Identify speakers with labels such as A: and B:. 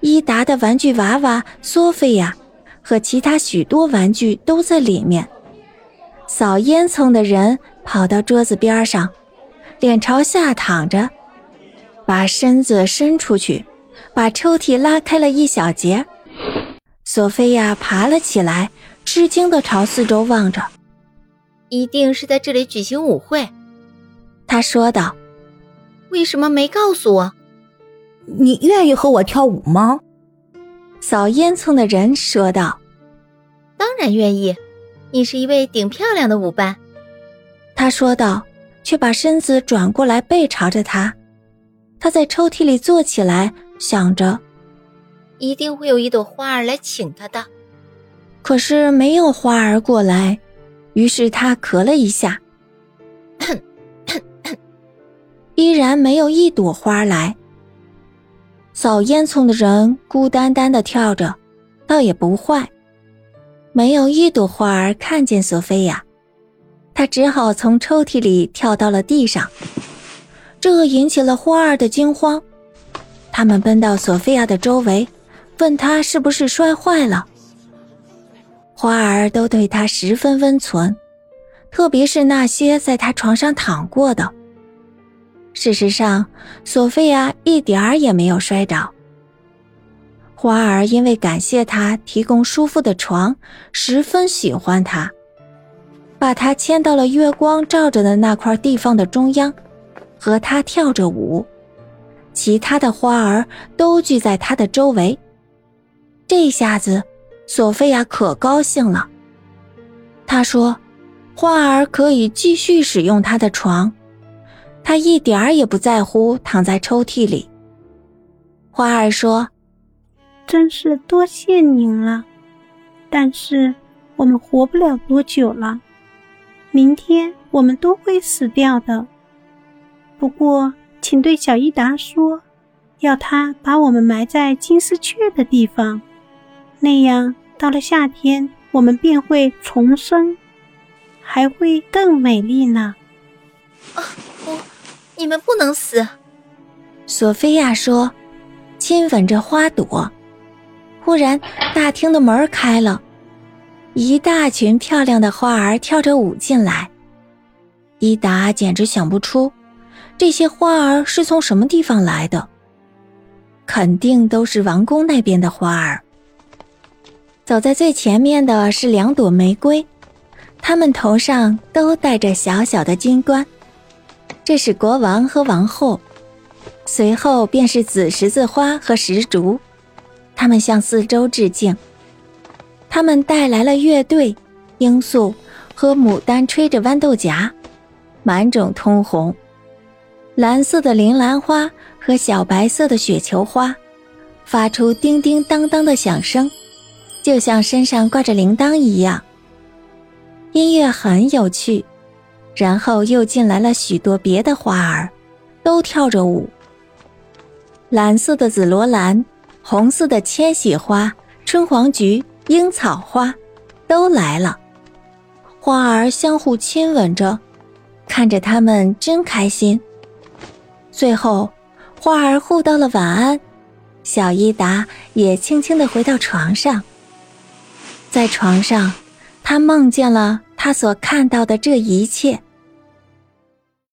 A: 伊达的玩具娃娃索菲亚和其他许多玩具都在里面。扫烟囱的人跑到桌子边上，脸朝下躺着，把身子伸出去，把抽屉拉开了一小截。索菲亚爬了起来，吃惊地朝四周望着。
B: 一定是在这里举行舞会，
A: 他说道。
B: 为什么没告诉我？
C: 你愿意和我跳舞吗？
A: 扫烟囱的人说道。
B: 当然愿意。你是一位顶漂亮的舞伴，
A: 他说道，却把身子转过来，背朝着他。他在抽屉里坐起来，想着，
B: 一定会有一朵花儿来请他的。
A: 可是没有花儿过来，于是他咳了一下，依然没有一朵花来。扫烟囱的人孤单单的跳着，倒也不坏。没有一朵花儿看见索菲亚，他只好从抽屉里跳到了地上，这引起了花儿的惊慌。他们奔到索菲亚的周围，问她是不是摔坏了。花儿都对她十分温存，特别是那些在她床上躺过的。事实上，索菲亚一点儿也没有摔着。花儿因为感谢他提供舒服的床，十分喜欢他，把他牵到了月光照着的那块地方的中央，和他跳着舞。其他的花儿都聚在他的周围。这下子，索菲亚可高兴了。她说：“花儿可以继续使用他的床，她一点儿也不在乎躺在抽屉里。”花儿说。
D: 真是多谢您了，但是我们活不了多久了，明天我们都会死掉的。不过，请对小伊达说，要他把我们埋在金丝雀的地方，那样到了夏天，我们便会重生，还会更美丽呢。
B: 啊，不，你们不能死。
A: 索菲亚说，亲吻着花朵。忽然，大厅的门开了，一大群漂亮的花儿跳着舞进来。伊达简直想不出，这些花儿是从什么地方来的。肯定都是王宫那边的花儿。走在最前面的是两朵玫瑰，它们头上都戴着小小的金冠，这是国王和王后。随后便是紫十字花和石竹。他们向四周致敬。他们带来了乐队、罂粟和牡丹，吹着豌豆荚，满种通红。蓝色的铃兰花和小白色的雪球花，发出叮叮当当的响声，就像身上挂着铃铛一样。音乐很有趣。然后又进来了许多别的花儿，都跳着舞。蓝色的紫罗兰。红色的千禧花、春黄菊、樱草花，都来了。花儿相互亲吻着，看着他们真开心。最后，花儿互道了晚安，小伊达也轻轻地回到床上。在床上，他梦见了他所看到的这一切。